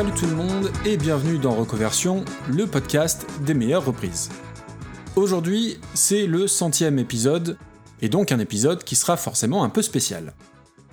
Salut tout le monde et bienvenue dans Reconversion, le podcast des meilleures reprises. Aujourd'hui, c'est le centième épisode, et donc un épisode qui sera forcément un peu spécial.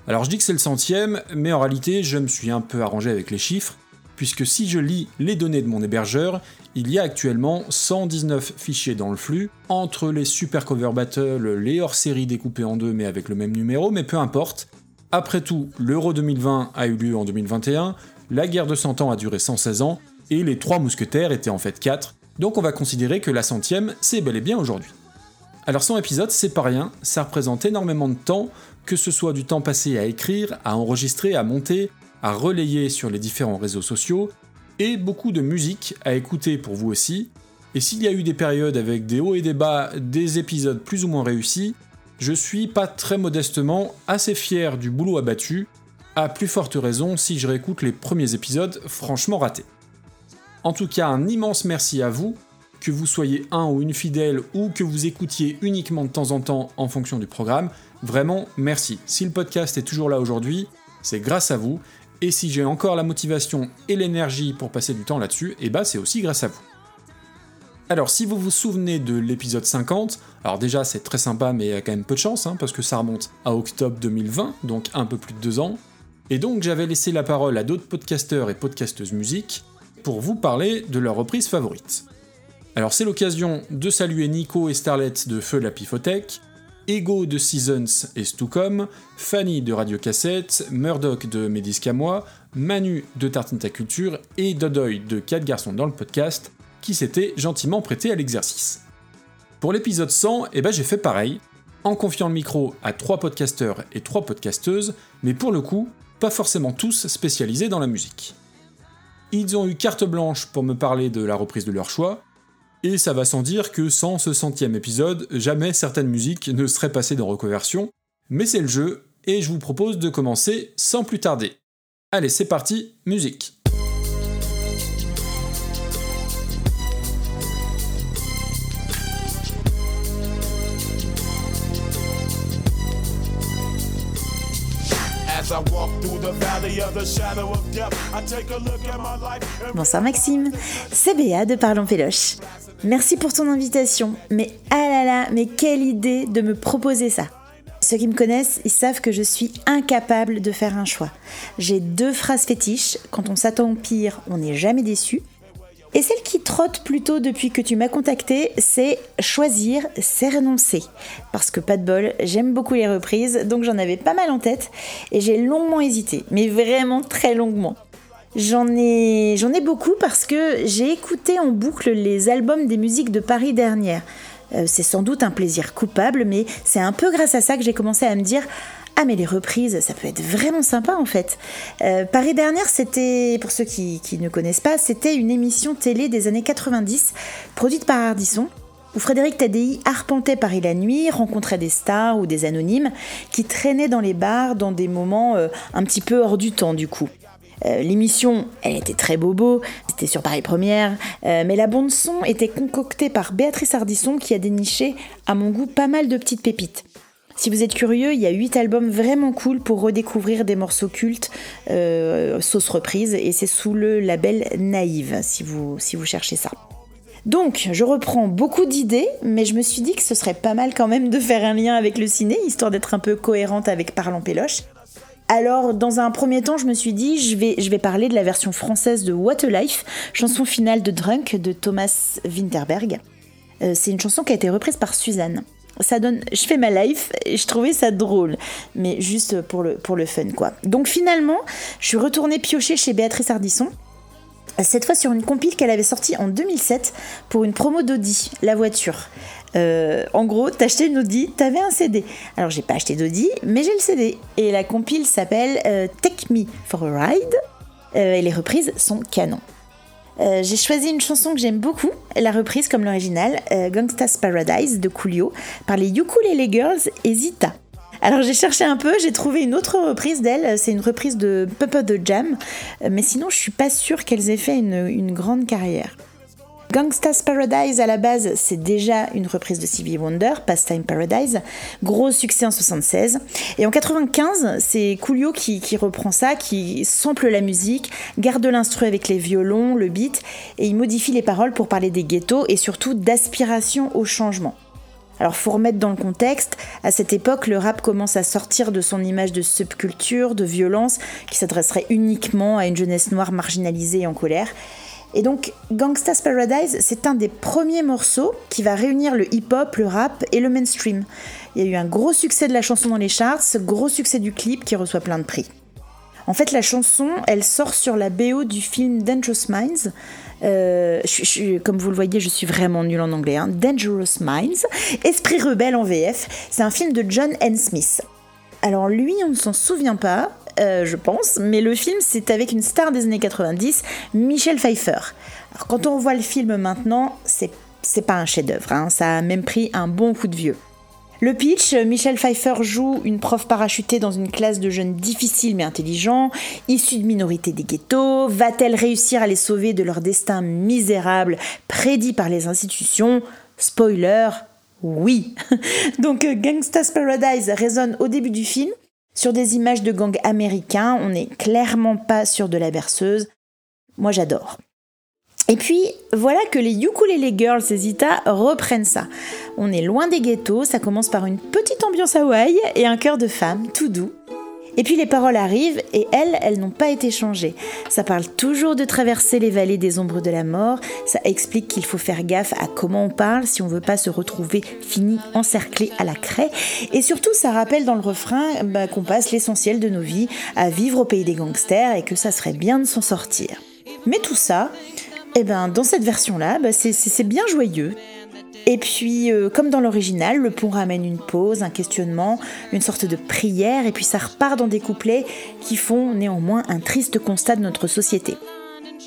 Alors je dis que c'est le centième, mais en réalité je me suis un peu arrangé avec les chiffres, puisque si je lis les données de mon hébergeur, il y a actuellement 119 fichiers dans le flux, entre les super cover battle, les hors-séries découpées en deux mais avec le même numéro, mais peu importe. Après tout, l'Euro 2020 a eu lieu en 2021, la guerre de 100 ans a duré 116 ans, et les trois mousquetaires étaient en fait 4, donc on va considérer que la centième, c'est bel et bien aujourd'hui. Alors 100 épisodes, c'est pas rien, ça représente énormément de temps, que ce soit du temps passé à écrire, à enregistrer, à monter, à relayer sur les différents réseaux sociaux, et beaucoup de musique à écouter pour vous aussi. Et s'il y a eu des périodes avec des hauts et des bas, des épisodes plus ou moins réussis, je suis pas très modestement assez fier du boulot abattu, à plus forte raison si je réécoute les premiers épisodes franchement ratés. En tout cas, un immense merci à vous, que vous soyez un ou une fidèle ou que vous écoutiez uniquement de temps en temps en fonction du programme, vraiment merci. Si le podcast est toujours là aujourd'hui, c'est grâce à vous, et si j'ai encore la motivation et l'énergie pour passer du temps là-dessus, et eh bah c'est aussi grâce à vous. Alors si vous vous souvenez de l'épisode 50, alors déjà c'est très sympa mais il y a quand même peu de chance, hein, parce que ça remonte à octobre 2020, donc un peu plus de deux ans, et donc j'avais laissé la parole à d'autres podcasteurs et podcasteuses musique pour vous parler de leur reprise favorite. Alors c'est l'occasion de saluer Nico et Starlet de Feu la Pifothèque, Ego de Seasons et Stucom, Fanny de Radio Cassette, Murdoch de Médiscamois, Manu de Tartinta Culture et Dodoy de 4 garçons dans le podcast, qui s'étaient gentiment prêtés à l'exercice. Pour l'épisode 100, eh ben j'ai fait pareil, en confiant le micro à 3 podcasteurs et 3 podcasteuses, mais pour le coup, pas forcément tous spécialisés dans la musique. Ils ont eu carte blanche pour me parler de la reprise de leur choix, et ça va sans dire que sans ce centième épisode, jamais certaines musiques ne seraient passées dans Reconversion, mais c'est le jeu, et je vous propose de commencer sans plus tarder. Allez, c'est parti, musique Bonsoir Maxime, c'est Béa de Parlons Péloche. Merci pour ton invitation, mais ah là là, mais quelle idée de me proposer ça. Ceux qui me connaissent, ils savent que je suis incapable de faire un choix. J'ai deux phrases fétiches, quand on s'attend au pire, on n'est jamais déçu, et celle qui trotte plutôt depuis que tu m'as contacté, c'est choisir, c'est renoncer. Parce que pas de bol, j'aime beaucoup les reprises, donc j'en avais pas mal en tête et j'ai longuement hésité, mais vraiment très longuement. J'en ai, beaucoup parce que j'ai écouté en boucle les albums des musiques de Paris dernière. Euh, c'est sans doute un plaisir coupable, mais c'est un peu grâce à ça que j'ai commencé à me dire ah mais les reprises, ça peut être vraiment sympa en fait. Euh, Paris dernière, c'était, pour ceux qui, ne connaissent pas, c'était une émission télé des années 90, produite par Ardisson, où Frédéric Tadei arpentait Paris la nuit, rencontrait des stars ou des anonymes qui traînaient dans les bars dans des moments euh, un petit peu hors du temps du coup. Euh, l'émission, elle était très bobo, c'était sur Paris Première, mais la bande son était concoctée par Béatrice Ardisson qui a déniché, à mon goût, pas mal de petites pépites. Si vous êtes curieux, il y a 8 albums vraiment cool pour redécouvrir des morceaux cultes, euh, sauce reprise, et c'est sous le label Naïve, si vous, si vous cherchez ça. Donc, je reprends beaucoup d'idées, mais je me suis dit que ce serait pas mal quand même de faire un lien avec le ciné, histoire d'être un peu cohérente avec Parlant Péloche. Alors, dans un premier temps, je me suis dit, je vais, je vais parler de la version française de What a Life, chanson finale de Drunk de Thomas Winterberg. Euh, c'est une chanson qui a été reprise par Suzanne ça donne, je fais ma life et je trouvais ça drôle, mais juste pour le, pour le fun quoi. Donc finalement, je suis retournée piocher chez Béatrice Ardisson, cette fois sur une compile qu'elle avait sortie en 2007 pour une promo d'Audi, la voiture. Euh, en gros, t'achetais une Audi, t'avais un CD. Alors j'ai pas acheté d'Audi, mais j'ai le CD. Et la compile s'appelle euh, Take Me for a Ride. Euh, et les reprises sont canon. Euh, j'ai choisi une chanson que j'aime beaucoup, la reprise comme l'original, euh, Gangsta's Paradise de Coolio, par les Ukulele Girls et Zita. Alors j'ai cherché un peu, j'ai trouvé une autre reprise d'elle, c'est une reprise de Papa the Jam, euh, mais sinon je suis pas sûre qu'elles aient fait une, grande carrière. Gangsta's Paradise à la base, c'est déjà une reprise de Stevie Wonder, Pastime Paradise, gros succès en 76. Et en 95, c'est Coolio qui, reprend ça, qui sample la musique, garde l'instru avec les violons, le beat, et il modifie les paroles pour parler des ghettos et surtout d'aspiration au changement. Alors faut remettre dans le contexte, à cette époque, le rap commence à sortir de son image de subculture, de violence, qui s'adresserait uniquement à une jeunesse noire marginalisée et en colère. Et donc Gangsta's Paradise, c'est un des premiers morceaux qui va réunir le hip-hop, le rap et le mainstream. Il y a eu un gros succès de la chanson dans les charts, gros succès du clip qui reçoit plein de prix. En fait, la chanson, elle sort sur la BO du film Dangerous Minds, euh, comme vous le voyez, je suis vraiment nulle en anglais. Hein. Dangerous Minds, Esprit rebelle en VF. C'est un film de John N. Smith. Alors lui, on ne s'en souvient pas, euh, je pense, mais le film, c'est avec une star des années 90, Michelle Pfeiffer. Alors quand on voit le film maintenant, c'est pas un chef-d'œuvre, hein. ça a même pris un bon coup de vieux. Le pitch, Michel Pfeiffer joue une prof parachutée dans une classe de jeunes difficiles mais intelligents, issus de minorités des ghettos. Va-t-elle réussir à les sauver de leur destin misérable prédit par les institutions? Spoiler, oui. Donc euh, Gangsta's Paradise résonne au début du film sur des images de gangs américains. On n'est clairement pas sur de la berceuse. Moi j'adore. Et puis voilà que les Ukulele Girls et Zita reprennent ça. On est loin des ghettos, ça commence par une petite ambiance Hawaï et un cœur de femme tout doux. Et puis les paroles arrivent et elles, elles n'ont pas été changées. Ça parle toujours de traverser les vallées des ombres de la mort, ça explique qu'il faut faire gaffe à comment on parle si on veut pas se retrouver fini encerclé à la craie. Et surtout, ça rappelle dans le refrain bah, qu'on passe l'essentiel de nos vies à vivre au pays des gangsters et que ça serait bien de s'en sortir. Mais tout ça, eh ben, dans cette version-là, bah, c'est bien joyeux. Et puis, euh, comme dans l'original, le pont ramène une pause, un questionnement, une sorte de prière, et puis ça repart dans des couplets qui font néanmoins un triste constat de notre société.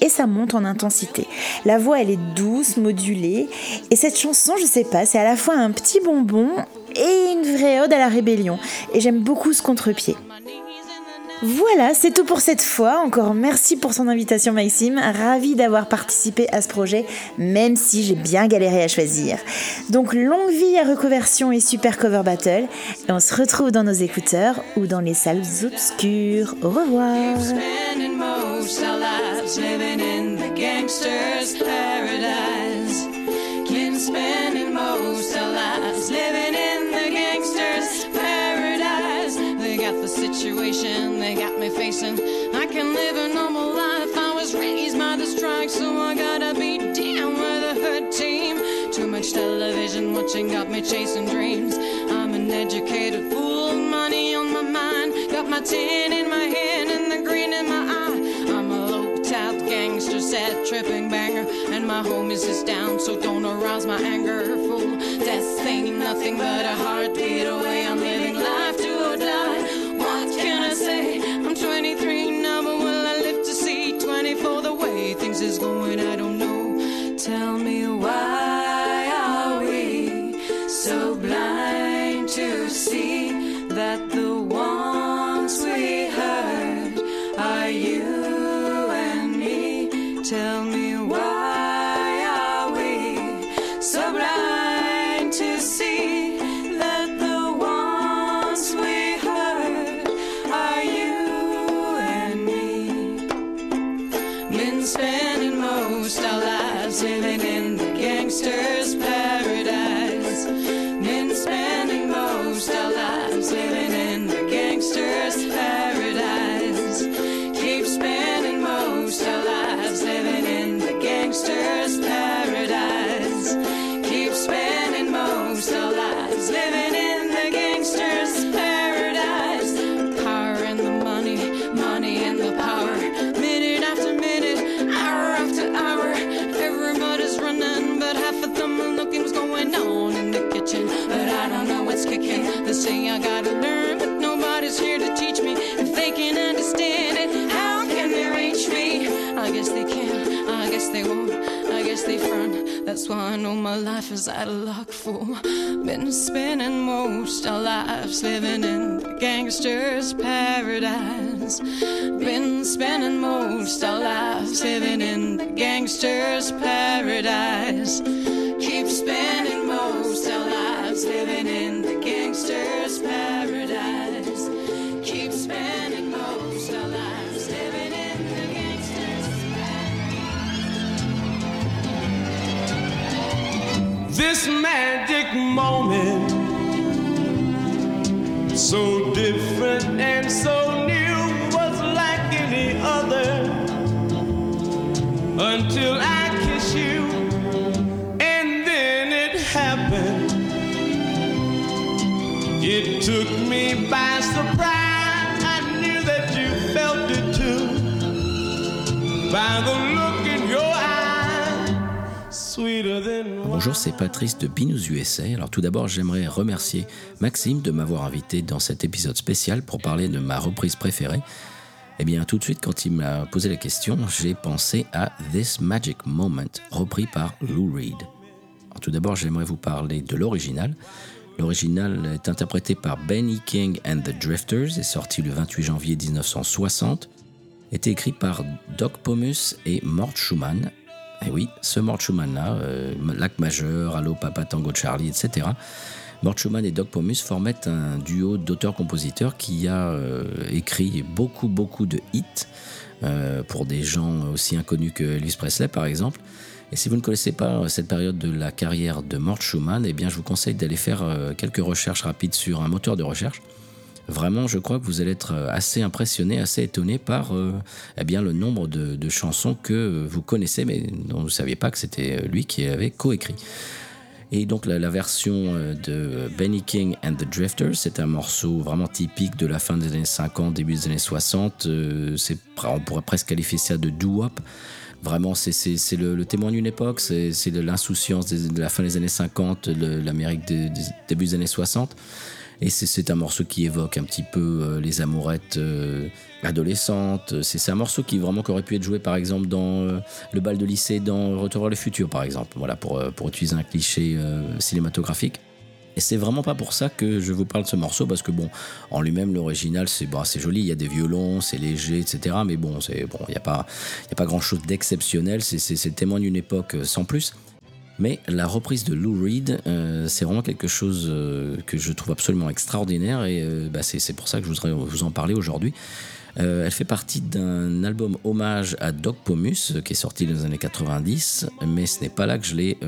Et ça monte en intensité. La voix, elle est douce, modulée, et cette chanson, je sais pas, c'est à la fois un petit bonbon et une vraie ode à la rébellion. Et j'aime beaucoup ce contre-pied. Voilà, c'est tout pour cette fois. Encore merci pour son invitation Maxime. Ravi d'avoir participé à ce projet, même si j'ai bien galéré à choisir. Donc longue vie à Reconversion et Super Cover Battle. Et on se retrouve dans nos écouteurs ou dans les salles obscures. Au revoir. Situation they got me facing. I can live a normal life. I was raised by the strike, so I gotta be down with a hood team. Too much television watching got me chasing dreams. I'm an educated fool, money on my mind. Got my tin in my hand and the green in my eye. I'm a low out gangster, sad tripping banger, and my home is down, so don't arouse my anger. Fool, death ain't nothing but a heartbeat away. I'm living life 24? The way things is going, I don't know. Tell me why living That's why I know my life is out of luck, fool. Been spending most our lives living in the gangster's paradise. Been spending most our lives living in the gangster's paradise. Keep spending This magic moment, so Bonjour, c'est Patrice de Binous USA. Alors tout d'abord, j'aimerais remercier Maxime de m'avoir invité dans cet épisode spécial pour parler de ma reprise préférée. Eh bien, tout de suite, quand il m'a posé la question, j'ai pensé à This Magic Moment, repris par Lou Reed. Alors, tout d'abord, j'aimerais vous parler de l'original. L'original est interprété par Benny King and the Drifters et sorti le 28 janvier 1960. Est écrit par Doc Pomus et Mort Schumann. Et oui, ce Mort Schumann-là, euh, Lac Majeur, Allo Papa Tango Charlie, etc. Mort Schumann et Doc Pomus formaient un duo d'auteurs-compositeurs qui a euh, écrit beaucoup, beaucoup de hits euh, pour des gens aussi inconnus que Elvis Presley, par exemple. Et si vous ne connaissez pas cette période de la carrière de Mort Schumann, eh bien, je vous conseille d'aller faire quelques recherches rapides sur un moteur de recherche. Vraiment, je crois que vous allez être assez impressionné, assez étonné par euh, eh bien, le nombre de, de chansons que vous connaissez, mais dont vous ne saviez pas que c'était lui qui avait coécrit. Et donc la, version euh, de Benny King and the Drifters, c'est un morceau vraiment typique de la fin des années 50, début des années 60. Euh, c'est, on pourrait presque qualifier ça de doo-wop. Vraiment, c'est, le, le témoin d'une époque, c'est, de l'insouciance de la fin des années 50, le- l'Amérique début des années 60. Et c'est, un morceau qui évoque un petit peu euh, les amourettes euh, adolescentes. C'est, un morceau qui vraiment aurait pu être joué par exemple dans euh, le bal de lycée dans Retour vers le futur par exemple. Voilà pour, pour utiliser un cliché cinématographique. Et c'est vraiment pas pour ça que je vous parle de ce morceau, parce que bon, en lui-même, l'original, c'est bon, c'est joli, il y a des violons, c'est léger, etc. Mais bon, il n'y a pas, a pas grand-chose d'exceptionnel. C'est, témoin d'une époque sans plus. Mais la reprise de Lou Reed, euh, c'est vraiment quelque chose euh, que je trouve absolument extraordinaire et euh, bah, c'est, pour ça que je voudrais vous en parler aujourd'hui. Elle fait partie d'un album hommage à Doc Pomus qui est sorti dans les années 90, mais ce n'est pas là que je l'ai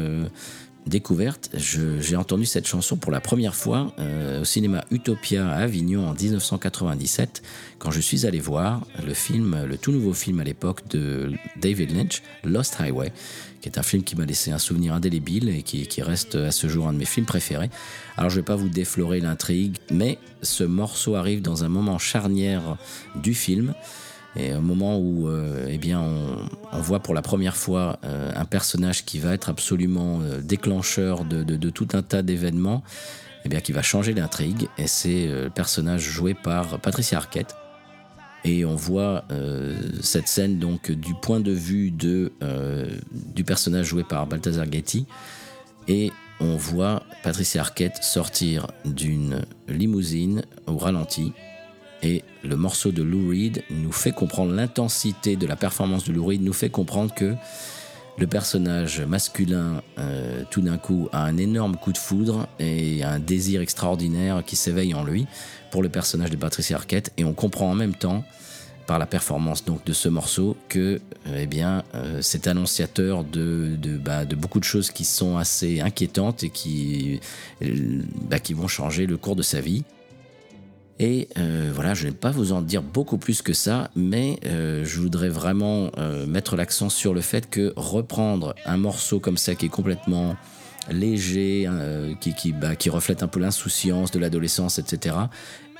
découverte. J'ai entendu cette chanson pour la première fois au cinéma Utopia à Avignon en 1997, quand je suis allé voir le film, le tout nouveau film à l'époque de David Lynch, Lost Highway, qui est un film qui m'a laissé un souvenir indélébile et qui, reste à ce jour un de mes films préférés. Alors je vais pas vous déflorer l'intrigue, mais ce morceau arrive dans un moment charnière du film. Et un moment où euh, eh on, voit pour la première fois euh, un personnage qui va être absolument euh, déclencheur de, tout un tas d'événements, eh qui va changer l'intrigue. Et c'est le personnage joué par Patricia Arquette. Et on voit euh, cette scène donc du point de vue euh, du personnage joué par Balthazar Getty. Et on voit Patricia Arquette sortir d'une limousine au ralenti et le morceau de Lou Reed nous fait comprendre l'intensité de la performance de Lou Reed, nous fait comprendre que le personnage masculin, euh, tout d'un coup, a un énorme coup de foudre et un désir extraordinaire qui s'éveille en lui pour le personnage de Patricia Arquette. Et on comprend en même temps, par la performance donc de ce morceau, que euh, eh bien, euh, c'est annonciateur bah, de beaucoup de choses qui sont assez inquiétantes et qui, bah, qui vont changer le cours de sa vie. Et euh, voilà, je ne vais pas vous en dire beaucoup plus que ça, mais euh, je voudrais vraiment euh, mettre l'accent sur le fait que reprendre un morceau comme ça qui est complètement léger, euh, qui, qui, bah, qui reflète un peu l'insouciance de l'adolescence, etc.,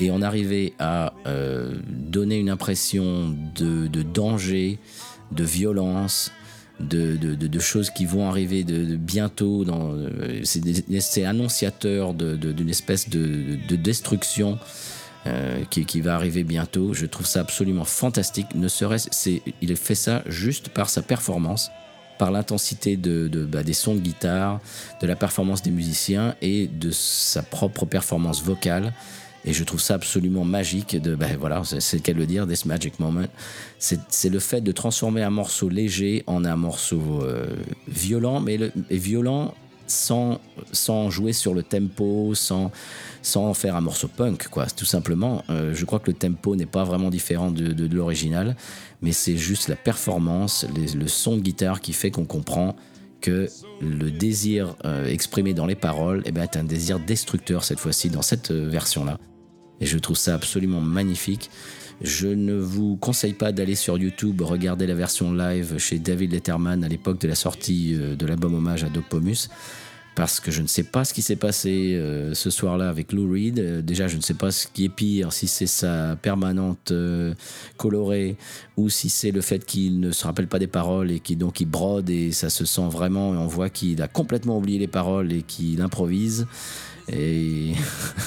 et en arriver à euh, donner une impression de, de danger, de violence, de, de, de- de choses qui vont arriver de, bientôt. dans, euh, C'est annonciateur d'une espèce de destruction euh, qui, va arriver bientôt. Je trouve ça absolument fantastique. Ne serait-ce, c'est, il fait ça juste par sa performance. par l'intensité de, bah, des sons de guitare, de la performance des musiciens et de sa propre performance vocale. Et je trouve ça absolument magique. De, bah, voilà, c'est le cas de le dire, This Magic Moment. C'est le fait de transformer un morceau léger en un morceau euh, violent, mais violent sans, jouer sur le tempo, sans, faire un morceau punk, quoi. Tout simplement, Euh, je crois que le tempo n'est pas vraiment différent de, l'original, mais c'est juste la performance, le son de guitare qui fait qu'on comprend que le désir euh, exprimé dans les paroles eh ben, est un désir destructeur cette fois-ci dans cette euh, version-là. Et je trouve ça absolument magnifique. Je ne vous conseille pas d'aller sur YouTube regarder la version live chez David Letterman à l'époque de la sortie de l'album hommage à Doc Pomus. Parce que je ne sais pas ce qui s'est passé euh, ce soir-là avec Lou Reed. Euh, déjà, je ne sais pas ce qui est pire, si c'est sa permanente euh, colorée ou si c'est le fait qu'il ne se rappelle pas des paroles et qu'il donc il brode et ça se sent vraiment et on voit qu'il a complètement oublié les paroles et qu'il improvise.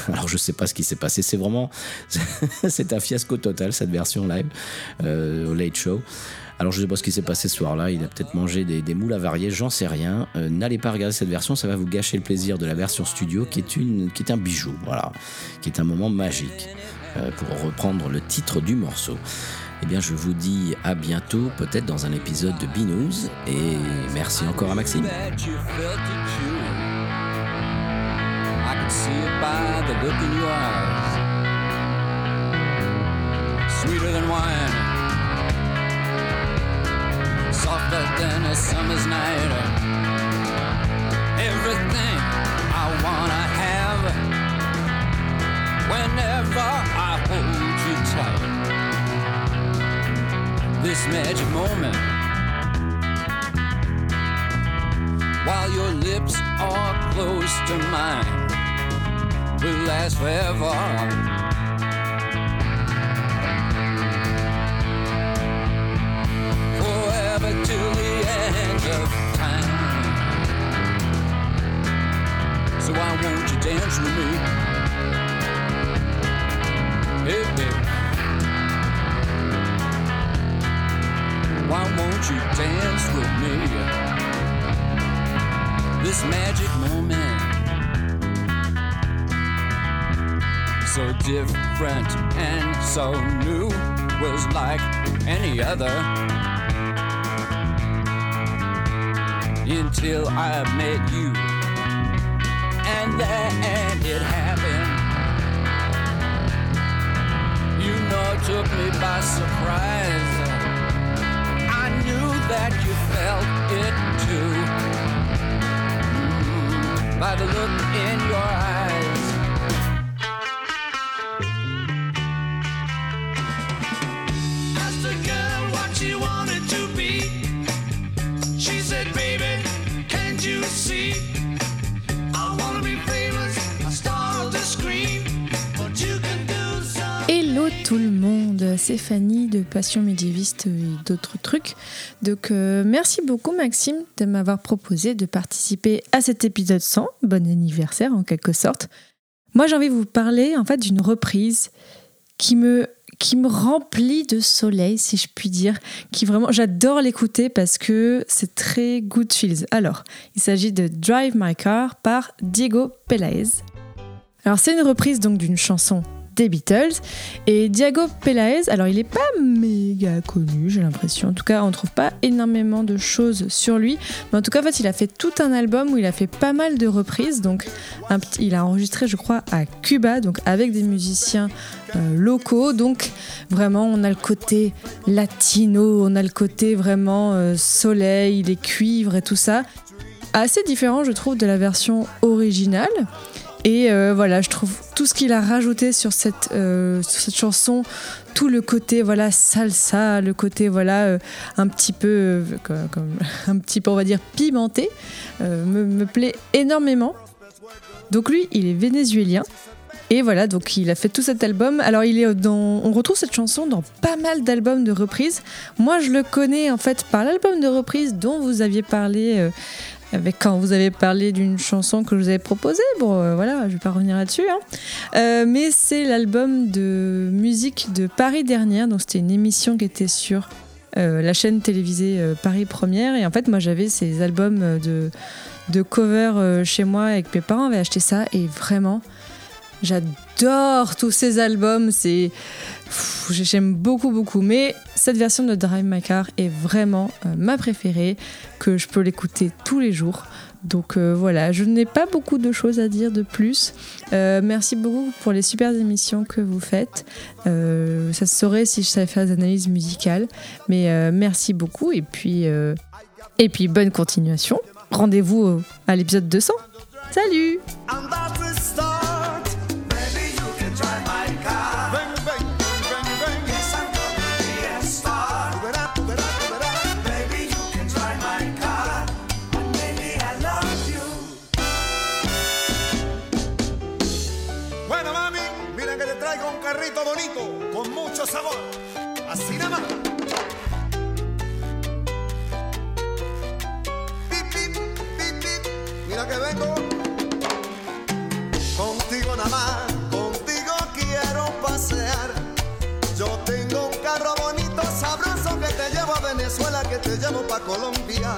Alors je sais pas ce qui s'est passé. C'est vraiment c'est un fiasco total cette version live au Late Show. Alors je sais pas ce qui s'est passé ce soir-là. Il a peut-être mangé des, des moules avariés, j'en sais rien. Euh, N'allez pas regarder cette version, ça va vous gâcher le plaisir de la version studio, qui est une, qui est un bijou, voilà, qui est un moment magique. euh, pour reprendre le titre du morceau. Eh bien, je vous dis à bientôt, peut-être dans un épisode de B-News. Et merci encore à Maxime. Softer than a summer's night. Everything I wanna have whenever I hold you tight. This magic moment. while your lips are close to mine will last forever. This magic moment. So different and so new was like any other. Until I met you, and then it happened. You know, it took me by surprise. I knew that you felt it too by the look in your eyes. Fanny de Passion médiéviste et d'autres trucs. Donc euh, merci beaucoup Maxime de m'avoir proposé de participer à cet épisode 100. Bon anniversaire en quelque sorte. Moi j'ai envie de vous parler en fait d'une reprise qui me qui me remplit de soleil si je puis dire, qui vraiment j'adore l'écouter parce que c'est très good feels. Alors, il s'agit de Drive My Car par Diego Pelaez. Alors c'est une reprise donc d'une chanson des Beatles. Et Diego Pelaez, alors il n'est pas méga connu, j'ai l'impression. En tout cas, on ne trouve pas énormément de choses sur lui. Mais en tout cas, en fait, il a fait tout un album où il a fait pas mal de reprises. Donc, il a enregistré, je crois, à Cuba, donc avec des musiciens euh, locaux. Donc, vraiment, on a le côté latino, on a le côté vraiment euh, soleil, les cuivres et tout ça. Assez différent, je trouve, de la version originale. Et euh, voilà, je trouve tout ce qu'il a rajouté sur cette, euh, sur cette chanson, tout le côté voilà salsa, le côté voilà euh, un petit peu un petit peu on va dire pimenté, me, me plaît énormément. Donc lui, il est vénézuélien. Et voilà, donc il a fait tout cet album. Alors il est dans, on retrouve cette chanson dans pas mal d'albums de reprises. Moi, je le connais en fait par l'album de reprise dont vous aviez parlé avec quand vous avez parlé d'une chanson que je vous avais proposée. Bon, euh, voilà, je vais pas revenir là-dessus. hein. Euh, mais c'est l'album de musique de Paris dernière. Donc c'était une émission qui était sur euh, la chaîne télévisée Paris Première. Et en fait, moi, j'avais ces albums de, de cover chez moi avec mes parents avaient acheté ça. Et vraiment, j'adore tous ces albums. C'est. J'aime beaucoup, beaucoup. Mais cette version de Drive My Car est vraiment euh, ma préférée, que je peux l'écouter tous les jours. Donc euh, voilà, je n'ai pas beaucoup de choses à dire de plus. Euh, merci beaucoup pour les super émissions que vous faites. Ça se saurait si je savais faire des analyses musicales. Mais merci beaucoup et puis, et puis bonne continuation. Rendez-vous à l'épisode 200. Salut te llevo pa' Colombia.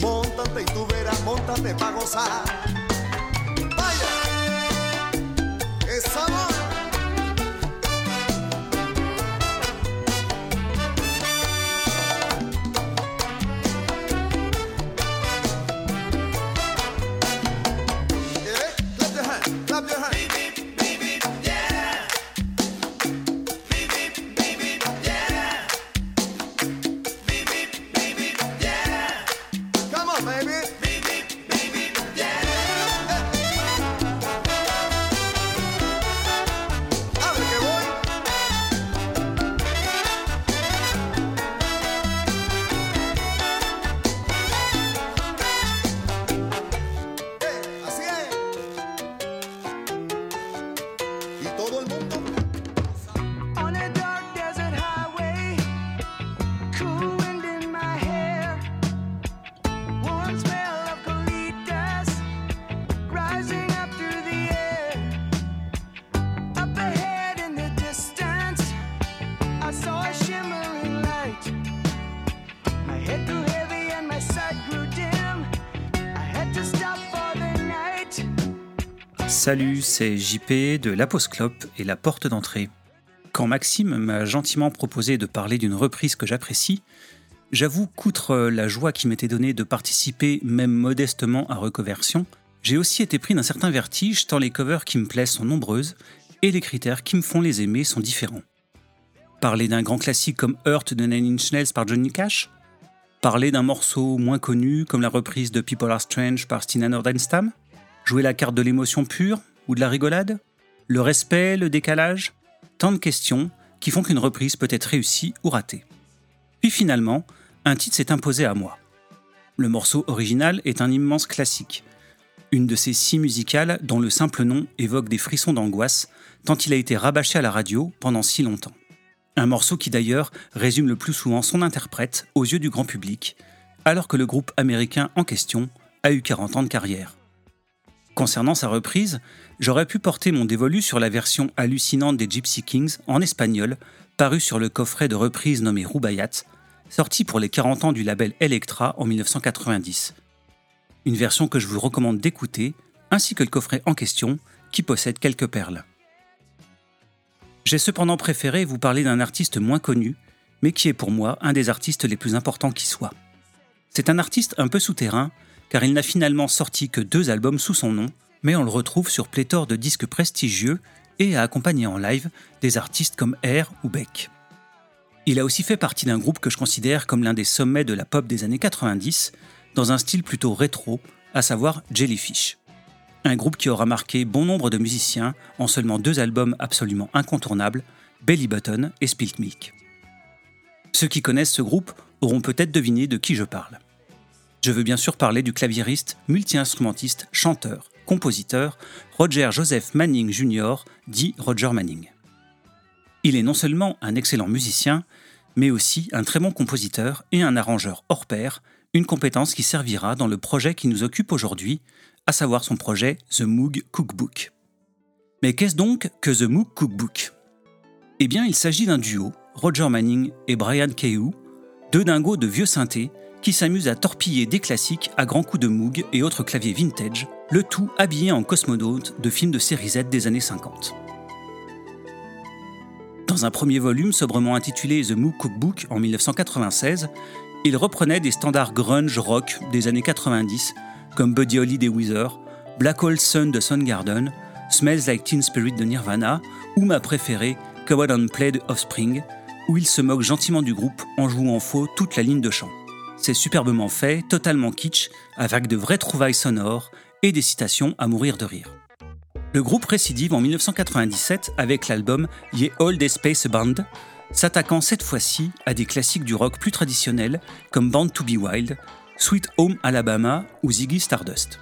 Móntate y tú verás, móntate pa' gozar. Salut, c'est JP de La Pause Clope et la porte d'entrée. Quand Maxime m'a gentiment proposé de parler d'une reprise que j'apprécie, j'avoue qu'outre la joie qui m'était donnée de participer même modestement à Reconversion, j'ai aussi été pris d'un certain vertige tant les covers qui me plaisent sont nombreuses et les critères qui me font les aimer sont différents. Parler d'un grand classique comme Hurt de Nine Inch par Johnny Cash? Parler d'un morceau moins connu comme la reprise de People Are Strange par Stina Nordenstam? Jouer la carte de l'émotion pure ou de la rigolade? Le respect, le décalage? Tant de questions qui font qu'une reprise peut être réussie ou ratée. Puis finalement, un titre s'est imposé à moi. Le morceau original est un immense classique, une de ces scies musicales dont le simple nom évoque des frissons d'angoisse, tant il a été rabâché à la radio pendant si longtemps. Un morceau qui d'ailleurs résume le plus souvent son interprète aux yeux du grand public, alors que le groupe américain en question a eu 40 ans de carrière. Concernant sa reprise, j'aurais pu porter mon dévolu sur la version hallucinante des Gypsy Kings en espagnol, parue sur le coffret de reprise nommé Rubaiyat, sorti pour les 40 ans du label Elektra en 1990. Une version que je vous recommande d'écouter, ainsi que le coffret en question, qui possède quelques perles. J'ai cependant préféré vous parler d'un artiste moins connu, mais qui est pour moi un des artistes les plus importants qui soit. C'est un artiste un peu souterrain, car il n'a finalement sorti que deux albums sous son nom, mais on le retrouve sur pléthore de disques prestigieux et a accompagné en live des artistes comme Air ou Beck. Il a aussi fait partie d'un groupe que je considère comme l'un des sommets de la pop des années 90, dans un style plutôt rétro, à savoir Jellyfish. Un groupe qui aura marqué bon nombre de musiciens en seulement deux albums absolument incontournables, Belly Button et Spilt Milk. Ceux qui connaissent ce groupe auront peut-être deviné de qui je parle. Je veux bien sûr parler du claviériste, multi-instrumentiste, chanteur, compositeur Roger Joseph Manning Jr., dit Roger Manning. Il est non seulement un excellent musicien, mais aussi un très bon compositeur et un arrangeur hors pair, une compétence qui servira dans le projet qui nous occupe aujourd'hui, à savoir son projet The Moog Cookbook. Mais qu'est-ce donc que The Moog Cookbook? Eh bien, il s'agit d'un duo, Roger Manning et Brian Kehoe, Deux dingos de vieux synthés qui s'amusent à torpiller des classiques à grands coups de Moog et autres claviers vintage, le tout habillé en cosmonaute de films de série Z des années 50. Dans un premier volume sobrement intitulé The Moog Cookbook en 1996, il reprenait des standards grunge rock des années 90 comme Buddy Holly des Weezer, Black Hole Sun de Soundgarden, Smells Like Teen Spirit de Nirvana ou ma préférée, Coward and Play de Offspring, où il se moque gentiment du groupe en jouant faux toute la ligne de chant. C'est superbement fait, totalement kitsch, avec de vraies trouvailles sonores et des citations à mourir de rire. Le groupe récidive en 1997 avec l'album Ye Old Space Band, s'attaquant cette fois-ci à des classiques du rock plus traditionnels comme Band to Be Wild, Sweet Home Alabama ou Ziggy Stardust.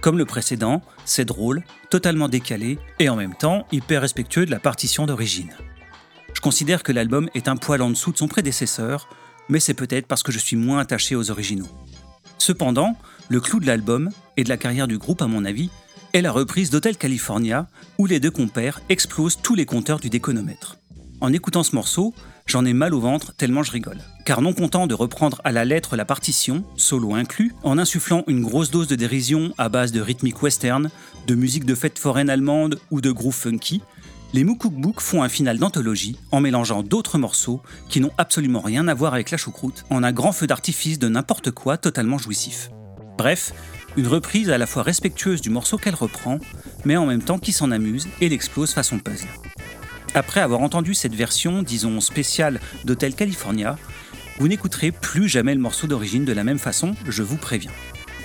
Comme le précédent, c'est drôle, totalement décalé et en même temps hyper respectueux de la partition d'origine. Je considère que l'album est un poil en dessous de son prédécesseur, mais c'est peut-être parce que je suis moins attaché aux originaux. Cependant, le clou de l'album, et de la carrière du groupe à mon avis, est la reprise d'Hotel California, où les deux compères explosent tous les compteurs du déconomètre. En écoutant ce morceau, j'en ai mal au ventre tellement je rigole. Car non content de reprendre à la lettre la partition, solo inclus, en insufflant une grosse dose de dérision à base de rythmique western, de musique de fête foraine allemande ou de groove funky, les Moo Cookbook font un final d'anthologie en mélangeant d'autres morceaux qui n'ont absolument rien à voir avec la choucroute en un grand feu d'artifice de n'importe quoi totalement jouissif. Bref, une reprise à la fois respectueuse du morceau qu'elle reprend, mais en même temps qui s'en amuse et l'explose façon puzzle. Après avoir entendu cette version, disons spéciale d'Hotel California, vous n'écouterez plus jamais le morceau d'origine de la même façon, je vous préviens.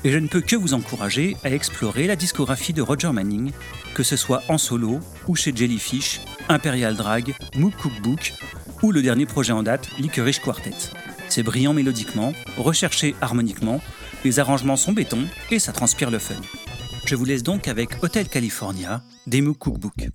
Et je ne peux que vous encourager à explorer la discographie de Roger Manning, que ce soit en solo ou chez Jellyfish, Imperial Drag, Moog Cookbook ou le dernier projet en date, Licorice Quartet. C'est brillant mélodiquement, recherché harmoniquement, les arrangements sont béton et ça transpire le fun. Je vous laisse donc avec Hotel California, des Moog Cookbook.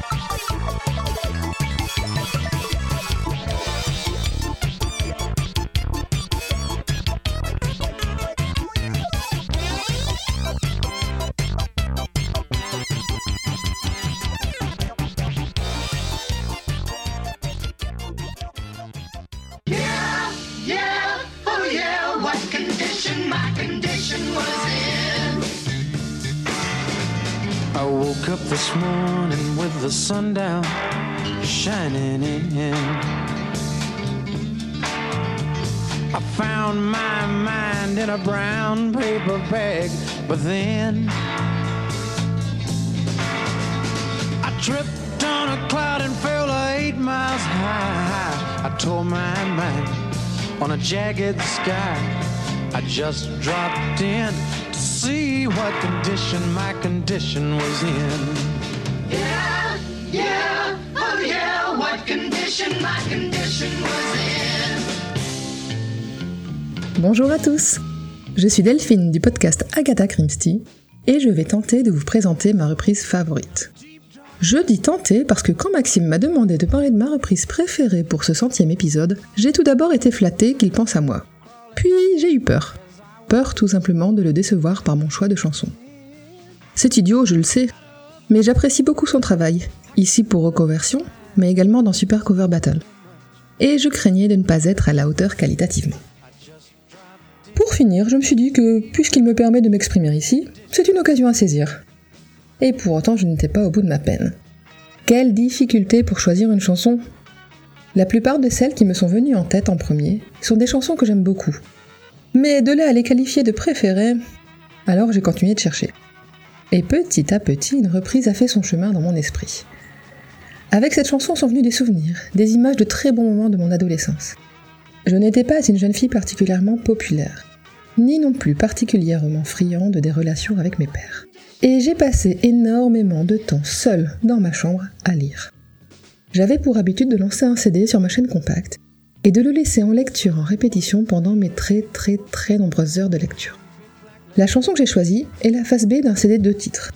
おいしい! But then I tripped on a cloud and fell eight miles high. I tore my mind on a jagged sky. I just dropped in to see what condition my condition was in. Yeah, yeah, oh yeah, what condition my condition was in. Bonjour à tous Je suis Delphine du podcast Agatha Christie et je vais tenter de vous présenter ma reprise favorite. Je dis tenter parce que quand Maxime m'a demandé de parler de ma reprise préférée pour ce centième épisode, j'ai tout d'abord été flattée qu'il pense à moi. Puis j'ai eu peur. Peur tout simplement de le décevoir par mon choix de chanson. C'est idiot, je le sais, mais j'apprécie beaucoup son travail, ici pour Reconversion, mais également dans Super Cover Battle. Et je craignais de ne pas être à la hauteur qualitativement. Pour finir, je me suis dit que, puisqu'il me permet de m'exprimer ici, c'est une occasion à saisir. Et pour autant, je n'étais pas au bout de ma peine. Quelle difficulté pour choisir une chanson La plupart de celles qui me sont venues en tête en premier sont des chansons que j'aime beaucoup. Mais de là à les qualifier de préférées, alors j'ai continué de chercher. Et petit à petit, une reprise a fait son chemin dans mon esprit. Avec cette chanson sont venus des souvenirs, des images de très bons moments de mon adolescence. Je n'étais pas une jeune fille particulièrement populaire, ni non plus particulièrement friande des relations avec mes pères. Et j'ai passé énormément de temps seule dans ma chambre à lire. J'avais pour habitude de lancer un CD sur ma chaîne compacte et de le laisser en lecture en répétition pendant mes très très très nombreuses heures de lecture. La chanson que j'ai choisie est la face B d'un CD de deux titres.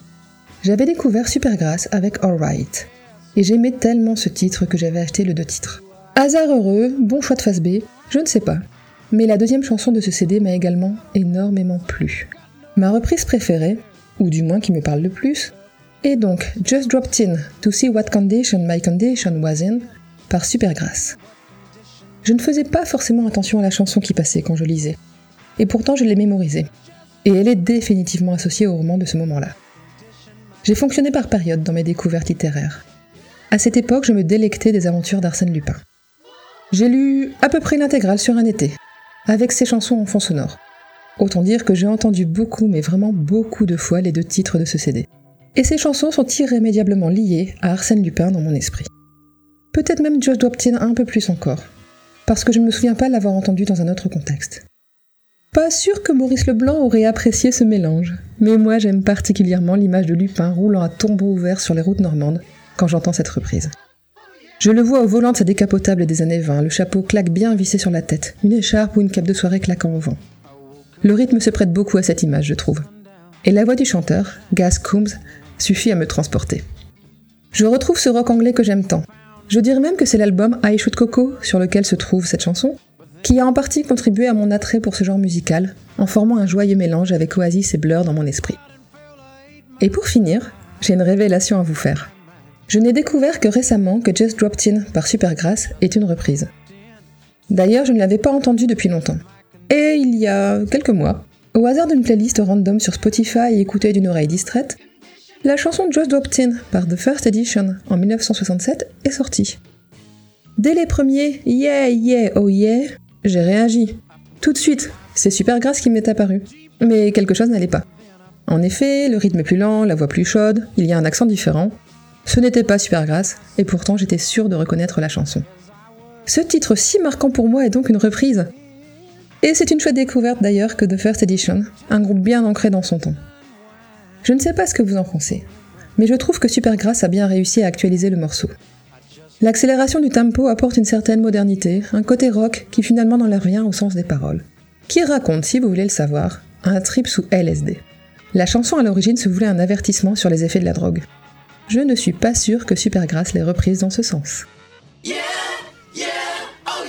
J'avais découvert Supergrass avec Alright, et j'aimais tellement ce titre que j'avais acheté le deux titres. Hasard heureux, bon choix de face B, je ne sais pas. Mais la deuxième chanson de ce CD m'a également énormément plu. Ma reprise préférée, ou du moins qui me parle le plus, est donc Just Dropped In to See What Condition My Condition Was In par Supergrass. Je ne faisais pas forcément attention à la chanson qui passait quand je lisais, et pourtant je l'ai mémorisée. Et elle est définitivement associée au roman de ce moment-là. J'ai fonctionné par période dans mes découvertes littéraires. À cette époque, je me délectais des aventures d'Arsène Lupin. J'ai lu à peu près l'intégrale sur un été, avec ses chansons en fond sonore. Autant dire que j'ai entendu beaucoup, mais vraiment beaucoup de fois les deux titres de ce CD. Et ces chansons sont irrémédiablement liées à Arsène Lupin dans mon esprit. Peut-être même Just Dropped In un peu plus encore, parce que je ne me souviens pas l'avoir entendu dans un autre contexte. Pas sûr que Maurice Leblanc aurait apprécié ce mélange, mais moi j'aime particulièrement l'image de Lupin roulant à tombeau ouvert sur les routes normandes quand j'entends cette reprise. Je le vois au volant de sa décapotable des années 20, le chapeau claque bien vissé sur la tête, une écharpe ou une cape de soirée claquant au vent. Le rythme se prête beaucoup à cette image, je trouve. Et la voix du chanteur, Gaz Coombs, suffit à me transporter. Je retrouve ce rock anglais que j'aime tant. Je dirais même que c'est l'album I Shoot Coco sur lequel se trouve cette chanson, qui a en partie contribué à mon attrait pour ce genre musical, en formant un joyeux mélange avec Oasis et Blur dans mon esprit. Et pour finir, j'ai une révélation à vous faire. Je n'ai découvert que récemment que Just Dropped In par Supergrass est une reprise. D'ailleurs, je ne l'avais pas entendu depuis longtemps. Et il y a quelques mois, au hasard d'une playlist random sur Spotify et écoutée d'une oreille distraite, la chanson Just Dropped In par The First Edition en 1967 est sortie. Dès les premiers Yeah, yeah, oh yeah, j'ai réagi. Tout de suite, c'est Supergrass qui m'est apparu. Mais quelque chose n'allait pas. En effet, le rythme est plus lent, la voix plus chaude, il y a un accent différent. Ce n'était pas Supergrass, et pourtant j'étais sûre de reconnaître la chanson. Ce titre si marquant pour moi est donc une reprise. Et c'est une chouette découverte d'ailleurs que The First Edition, un groupe bien ancré dans son temps. Je ne sais pas ce que vous en pensez, mais je trouve que Supergrass a bien réussi à actualiser le morceau. L'accélération du tempo apporte une certaine modernité, un côté rock qui finalement n'enlève rien au sens des paroles. Qui raconte, si vous voulez le savoir, un trip sous LSD. La chanson à l'origine se voulait un avertissement sur les effets de la drogue. Je ne suis pas sûre que Supergrass l'ait reprise dans ce sens. Oh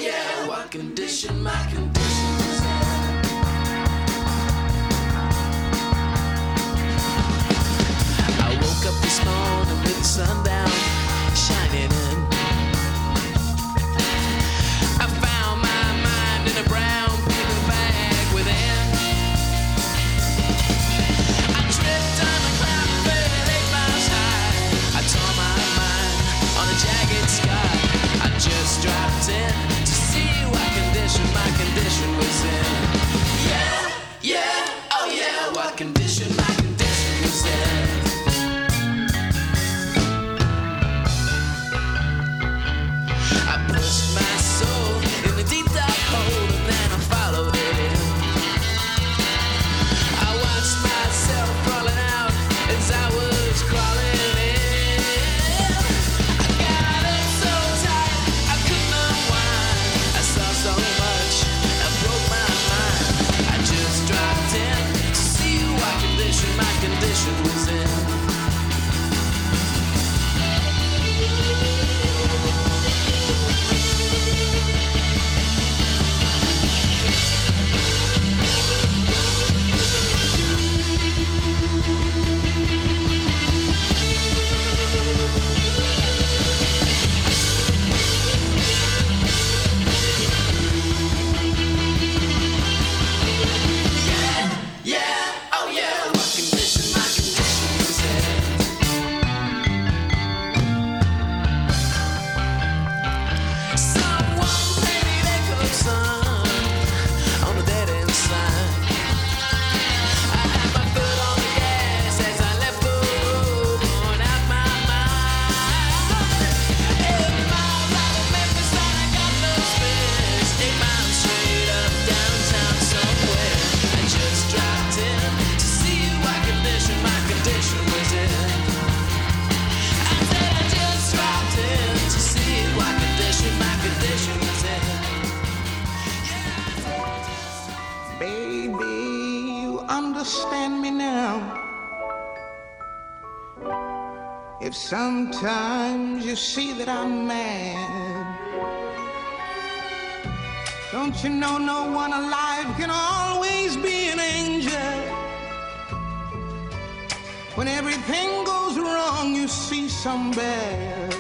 When everything goes wrong, you see some bad.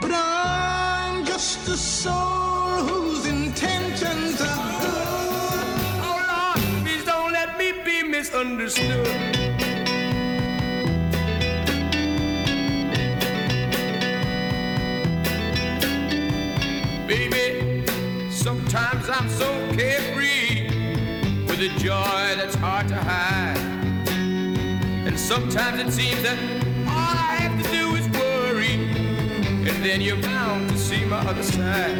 But I'm just a soul whose intentions are good. Oh Lord, please don't let me be misunderstood. Baby, sometimes I'm so carefree with a joy that's hard to hide. Sometimes it seems that all I have to do is worry, and then you're bound to see my other side.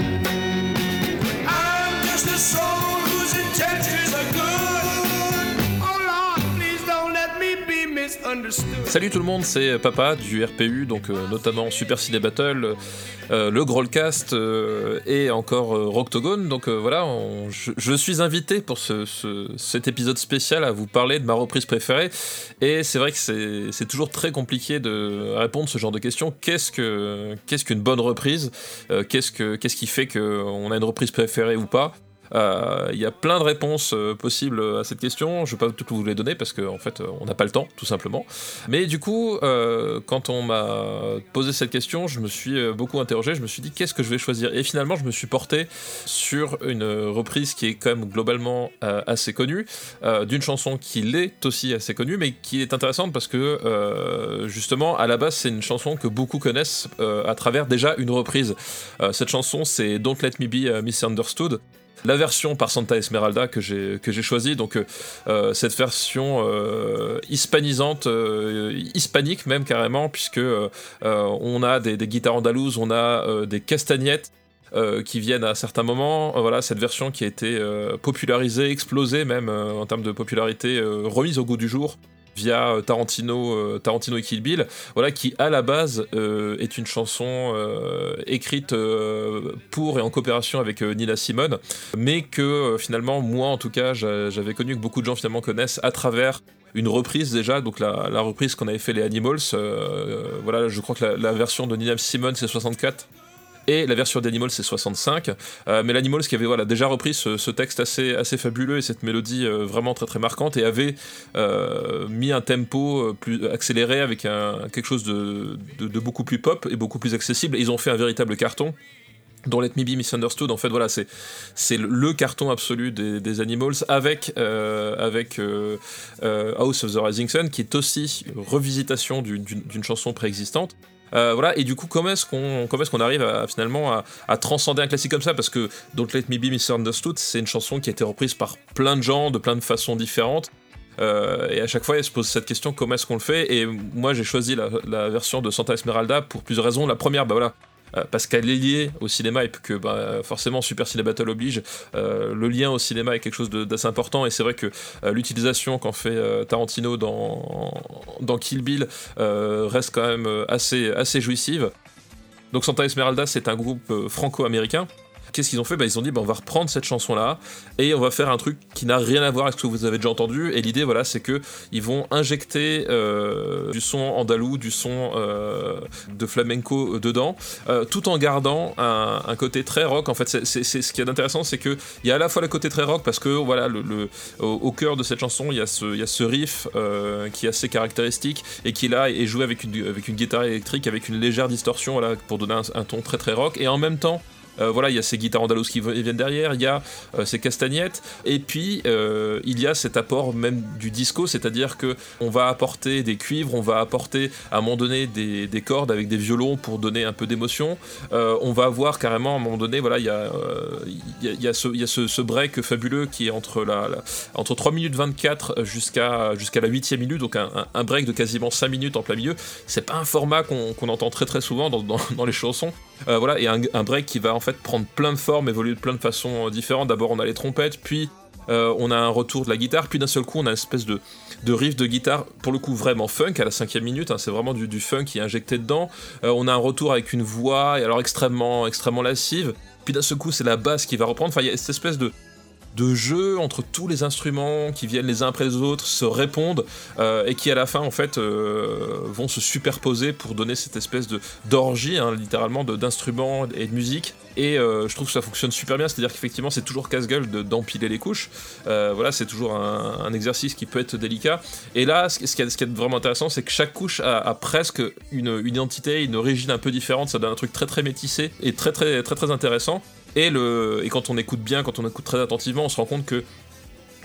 I'm just a soul whose intentions are good. Salut tout le monde, c'est Papa du RPU, donc euh, notamment Super Ciné Battle, euh, le Grollcast euh, et encore Roctogone. Donc voilà, je, suis invité pour ce, ce- cet épisode spécial à vous parler de ma reprise préférée. Et c'est vrai que c'est toujours très compliqué de répondre ce genre de questions. Qu'est-ce que qu'est-ce qu'une bonne reprise? Qu'est-ce que qu'est-ce qui fait qu'on a une reprise préférée ou pas? Il y a plein de réponses euh, possibles à cette question. Je ne vais pas toutes vous les donner parce qu'en fait, euh, on n'a pas le temps, tout simplement. Mais du coup, euh, quand on m'a posé cette question, je me suis euh, beaucoup interrogé. Je me suis dit, qu'est-ce que je vais choisir? Et finalement, je me suis porté sur une reprise qui est quand même globalement euh, assez connue, euh, d'une chanson qui l'est aussi assez connue, mais qui est intéressante parce que, euh, justement, à la base, c'est une chanson que beaucoup connaissent euh, à travers déjà une reprise. Euh, cette chanson, c'est Don't Let Me Be Misunderstood la version par Santa Esmeralda que j'ai que j'ai choisie donc euh, euh, cette version euh, hispanisante hispanique même carrément puisque on a des, guitares andalouses on a des castagnettes qui viennent à certains moments. Voilà, cette version qui a été popularisée, explosée même en termes de popularité, remise au goût du jour via euh, Tarantino, euh, Tarantino et Kill Bill, voilà, qui à la base euh, est une chanson écrite pour et en coopération avec Nina Simone, mais que finalement moi en tout cas j'a- j'avais connu que beaucoup de gens finalement connaissent à travers une reprise déjà, donc la, reprise qu'on avait fait les Animals, voilà, je crois que la, la version de Nina Simone c'est 64 et la version d'Animals c'est 65 Euh, mais l'Animals qui avait voilà, déjà repris ce, texte assez, assez fabuleux et cette mélodie euh, vraiment très très marquante et avait euh, mis un tempo euh, plus accéléré avec un, quelque chose de, beaucoup plus pop et beaucoup plus accessible. Ils ont fait un véritable carton dont Let Me Be Misunderstood, en fait, voilà, c'est c'est le- carton absolu des, des Animals avec avec House of the Rising Sun, qui est aussi une revisitation d'une chanson préexistante. Euh, voilà, et du coup, comment est-ce qu'on est-ce qu'on arrive finalement à, à transcender un classique comme ça? Parce que Don't Let Me Be Misunderstood, c'est une chanson qui a été reprise par plein de gens, de plein de façons différentes. Euh, et à chaque fois, elle se pose cette question comment est-ce qu'on le fait? Et moi, j'ai choisi la, la version de Santa Esmeralda pour plusieurs raisons. La première, bah voilà, euh, parce qu'elle est liée au cinéma et que bah, forcément Super Ciné Battle oblige, euh, le lien au cinéma est quelque chose d'assez important et c'est vrai que euh, l'utilisation qu'en fait Tarantino dans, Kill Bill reste quand même assez, assez jouissive. Donc Santa Esmeralda c'est un groupe franco-américain. Qu'est-ce qu'ils ont fait? Bah, Ils ont dit bah, on va reprendre cette chanson là et on va faire un truc qui n'a rien à voir avec ce que vous avez déjà entendu et l'idée voilà c'est que ils vont injecter euh, du son andalou, du son euh, de flamenco dedans euh, tout en gardant un, côté très rock. En fait, c'est, ce qui est intéressant, c'est que il y a à la fois le côté très rock parce que voilà, au, cœur de cette chanson, il y a ce, riff qui est assez caractéristique et qui là est joué avec une, guitare électrique, avec une légère distorsion, pour donner un, ton très rock. Et en même temps. Euh, voilà, il y a ces guitares andalouses qui viennent derrière, il y a euh, ces castagnettes, et puis euh, il y a cet apport même du disco, c'est-à-dire que on va apporter des cuivres, on va apporter à un moment donné des, des cordes avec des violons pour donner un peu d'émotion. On va avoir carrément à un moment donné, voilà, il y a, ce, break fabuleux qui est entre, la, entre 3 minutes 24 jusqu'à jusqu'à la 8 minute, donc un, break de quasiment 5 minutes en plein milieu. C'est pas un format qu'on entend très très souvent dans les chansons. Euh, voilà, et un, break qui va en fait prendre plein de formes, évoluer de plein de façons euh, différentes. D'abord, on a les trompettes, puis euh, on a un retour de la guitare, puis d'un seul coup, on a une espèce de, de riff de guitare, pour le coup vraiment funk à la cinquième minute, hein, c'est vraiment du, funk qui est injecté dedans. On a un retour avec une voix, et alors extrêmement, extrêmement lascive. Puis d'un seul coup, c'est la basse qui va reprendre. Enfin, il y a cette espèce de, de jeu entre tous les instruments qui viennent les uns après les autres, se répondent euh, et qui à la fin en fait euh, vont se superposer pour donner cette espèce de d'orgie, hein, littéralement d'instruments et de musique. Et euh, je trouve que ça fonctionne super bien, c'est-à-dire qu'effectivement c'est toujours casse-gueule de- d'empiler les couches. Voilà, c'est toujours un, exercice qui peut être délicat. Et là, ce, qui, est, vraiment intéressant, c'est que chaque couche a, a presque une, une identité, une origine un peu différente. Ça donne un truc très très métissé et très très très très intéressant. Et, quand on écoute bien, quand on écoute très attentivement, on se rend compte que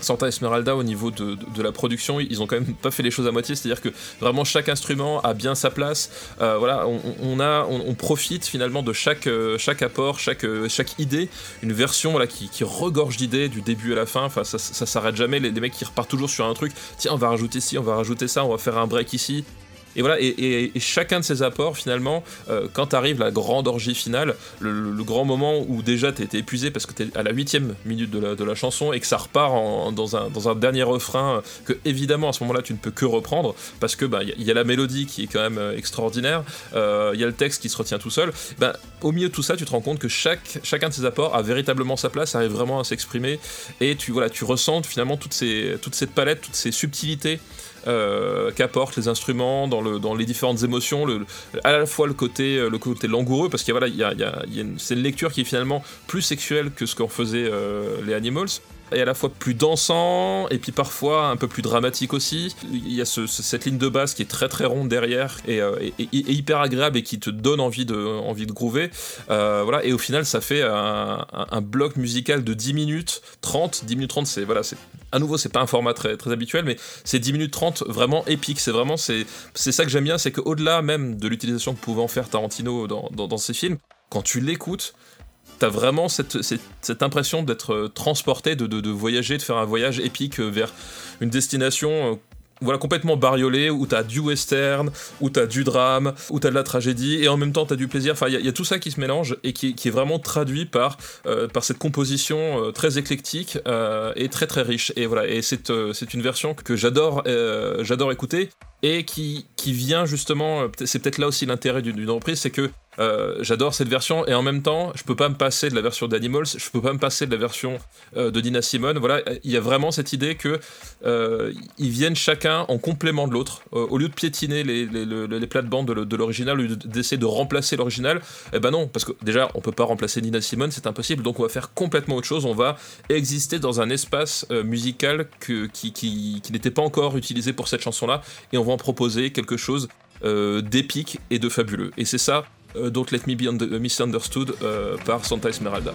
Santa Esmeralda au niveau de, la production ils ont quand même pas fait les choses à moitié. C'est à dire que vraiment chaque instrument a bien sa place. Euh, voilà on, profite finalement de chaque euh, apport chaque euh, chaque idée. Une version qui regorge d'idées du début à la fin. Enfin ça, ça s'arrête jamais. Les, les mecs qui repartent toujours sur un truc. Tiens on va rajouter ci on va rajouter ça on va faire un break ici et voilà, et, chacun de ces apports, finalement, euh, quand arrive la grande orgie finale, le, grand moment où déjà t'es t'es épuisé parce que t'es à la huitième minute de la, chanson et que ça repart dans, un, dernier refrain euh, que évidemment à ce moment-là tu ne peux que reprendre parce que bah, il y, a- il y a la mélodie qui est quand même euh, extraordinaire, euh, il y a le texte qui se retient tout seul. Ben, au milieu de tout ça, tu te rends compte que chacun de ces apports a véritablement sa place, arrive vraiment à s'exprimer et tu, voilà, tu ressens finalement toutes ces, toute cette palette, toutes ces subtilités euh, qu'apportent les instruments dans, le, dans les différentes émotions, à la fois le côté, euh, langoureux, parce a, voilà, il y a, c'est une lecture qui est finalement plus sexuelle que ce qu'en faisaient euh, les Animals, et à la fois plus dansant, et puis parfois un peu plus dramatique aussi. Il y a ce- ce- cette ligne de basse qui est très très ronde derrière, et, euh, et- hyper agréable, et qui te donne envie de, envie de groover. Euh, voilà, et au final, ça fait un, bloc musical de 10 minutes 30. 10 minutes 30, c'est voilà, à nouveau, c'est pas un format très, très habituel, mais c'est 10 minutes 30 vraiment épique. C'est vraiment, c'est ça que j'aime bien, c'est qu'au-delà même de l'utilisation que pouvait en faire Tarantino dans, dans ses films, quand tu l'écoutes, t'as vraiment cette, cette, impression d'être euh, transporté, de, de, voyager, de faire un voyage épique euh, vers une destination. euh, voilà, complètement bariolée, où t'as du western, où t'as du drame, où t'as de la tragédie, et en même temps t'as du plaisir. Enfin, il y, a- tout ça qui se mélange et qui, qui est vraiment traduit par, par cette composition très éclectique et très très riche. Et voilà, et c'est une version que j'adore j'adore écouter et qui, qui vient justement, c'est peut-être là aussi l'intérêt d'une reprise, c'est que euh, j'adore cette version et en même temps, je peux pas me passer de la version d'Animals, je peux pas me passer de la version euh, de Dina Simone. Voilà, il y a vraiment cette idée que euh, ils viennent chacun en complément de l'autre. Au lieu de piétiner les, les, les- plates-bandes de, l'original, au lieu d'essayer de remplacer l'original, eh ben non, parce que déjà, on peut pas remplacer Nina Simone, c'est impossible, donc on va faire complètement autre chose, on va exister dans un espace musical qui, qui, qui n'était pas encore utilisé pour cette chanson-là, et on va en proposer quelque chose d'épique et de fabuleux. Et c'est ça, Don't Let Me Be Under- Misunderstood euh, par Santa Esmeralda.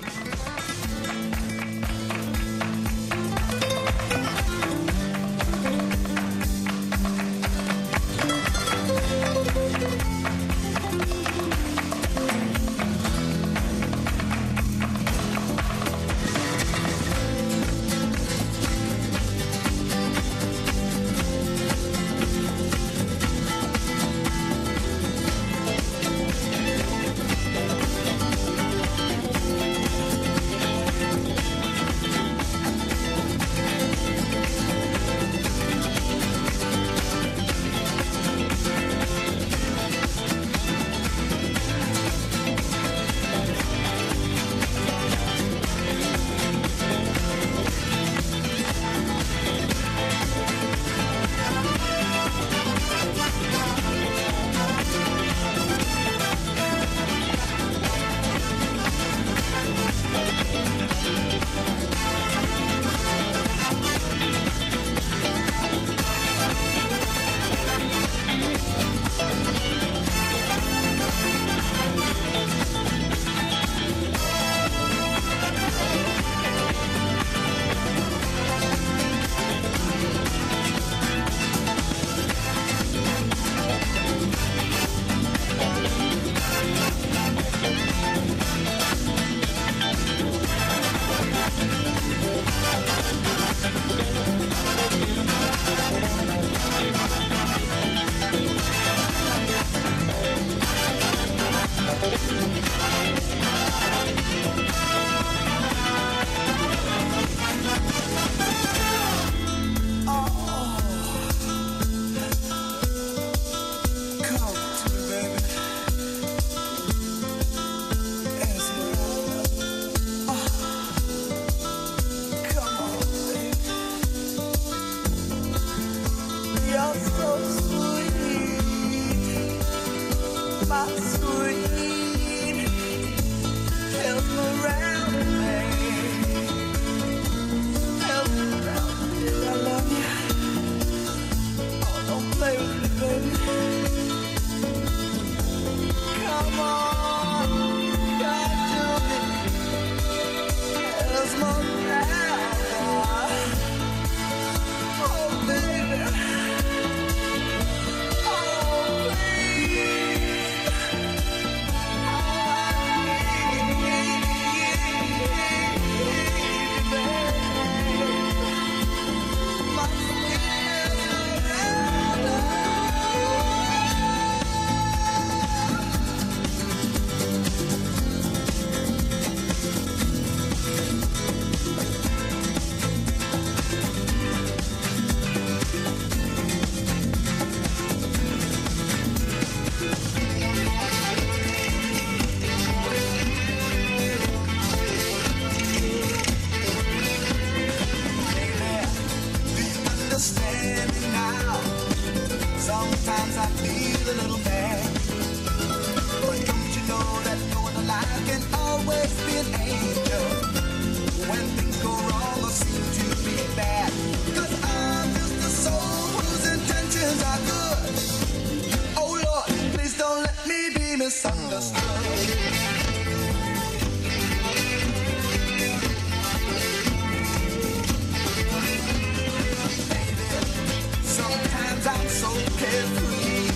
Sometimes I'm so carefree.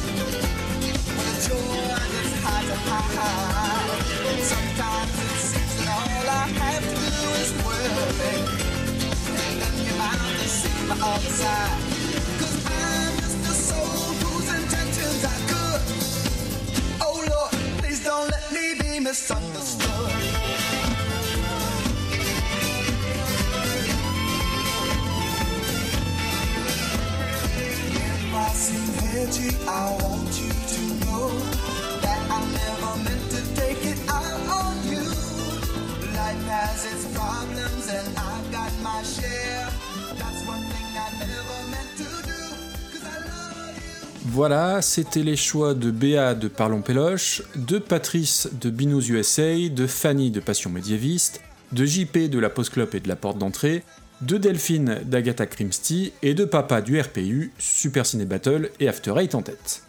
When the joy is high to high. Voilà, c'était les choix de Béa de Parlons Péloche, de Patrice de Binous USA, de Fanny de Passion médiéviste, de JP de la Post Club et de la Porte d'entrée, de Delphine d'Agatha Christie et de Papa du RPU, Super Ciné Battle et After Eight en tête.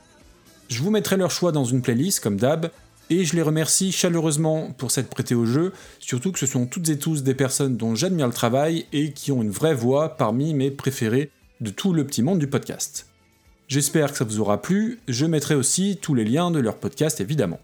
Je vous mettrai leurs choix dans une playlist comme d'hab, et je les remercie chaleureusement pour s'être prêtés au jeu, surtout que ce sont toutes et tous des personnes dont j'admire le travail et qui ont une vraie voix parmi mes préférés de tout le petit monde du podcast. J'espère que ça vous aura plu, je mettrai aussi tous les liens de leur podcast évidemment.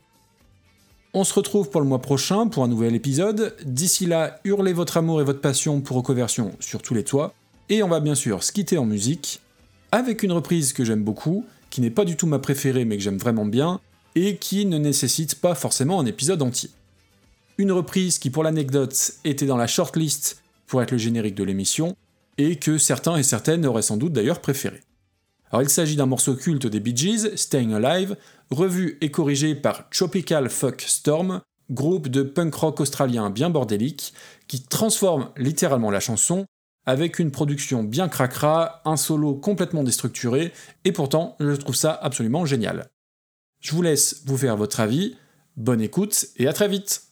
On se retrouve pour le mois prochain pour un nouvel épisode. D'ici là, hurlez votre amour et votre passion pour Reconversion sur tous les toits. Et on va bien sûr se quitter en musique, avec une reprise que j'aime beaucoup, qui n'est pas du tout ma préférée mais que j'aime vraiment bien, et qui ne nécessite pas forcément un épisode entier. Une reprise qui pour l'anecdote était dans la shortlist pour être le générique de l'émission, et que certains et certaines auraient sans doute d'ailleurs préféré. Il s'agit d'un morceau culte des Bee Gees, Staying Alive, revu et corrigé par Tropical Fuck Storm, groupe de punk rock australien bien bordélique, qui transforme littéralement la chanson avec une production bien cracra, un solo complètement déstructuré, et pourtant je trouve ça absolument génial. Je vous laisse vous faire votre avis, bonne écoute et à très vite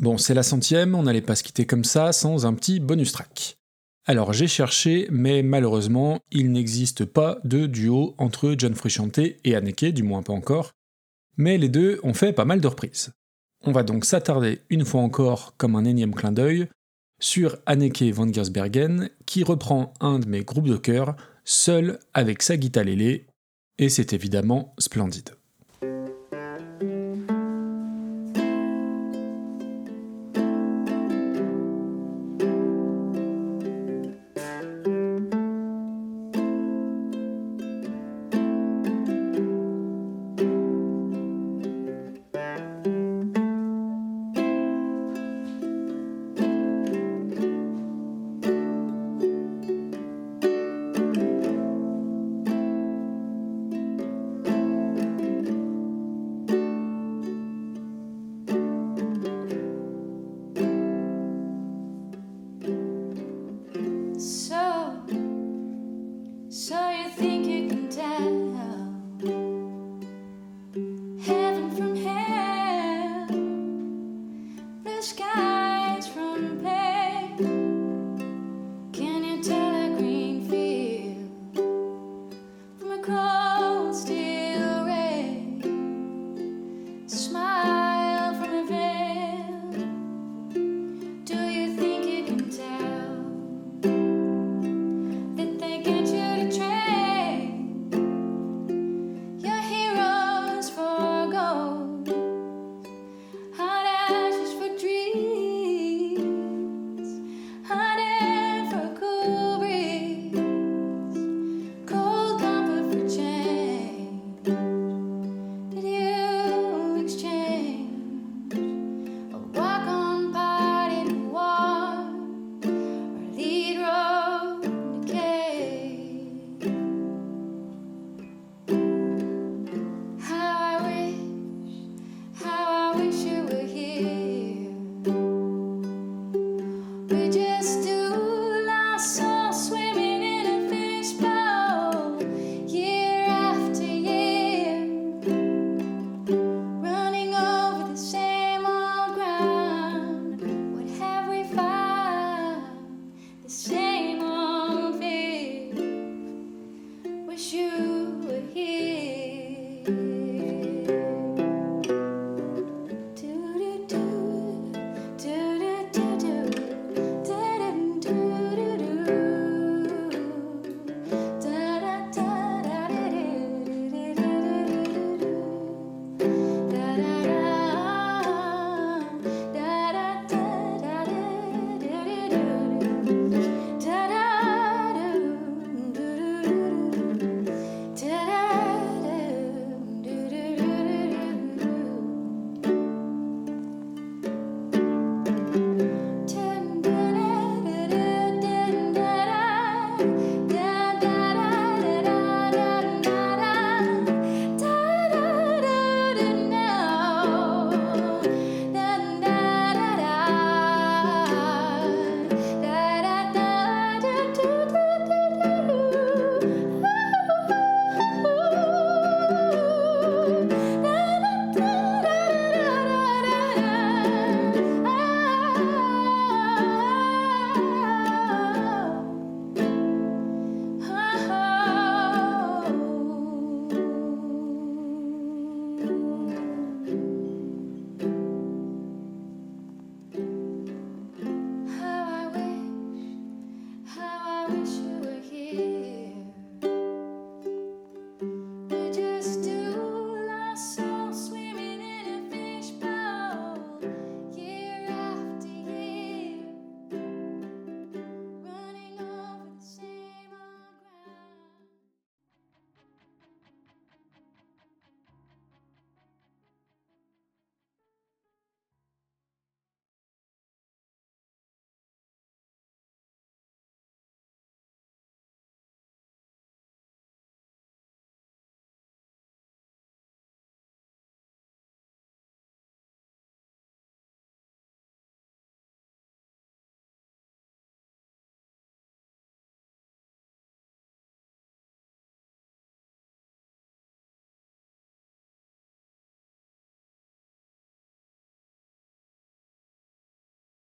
Bon, c'est la centième, on n'allait pas se quitter comme ça sans un petit bonus track. Alors j'ai cherché, mais malheureusement, il n'existe pas de duo entre John Frusciante et Anneke, du moins pas encore. Mais les deux ont fait pas mal de reprises. On va donc s'attarder une fois encore, comme un énième clin d'œil, sur Anneke van Giersbergen, qui reprend un de mes groupes de chœur, seul avec sa guitare lélé, et c'est évidemment splendide.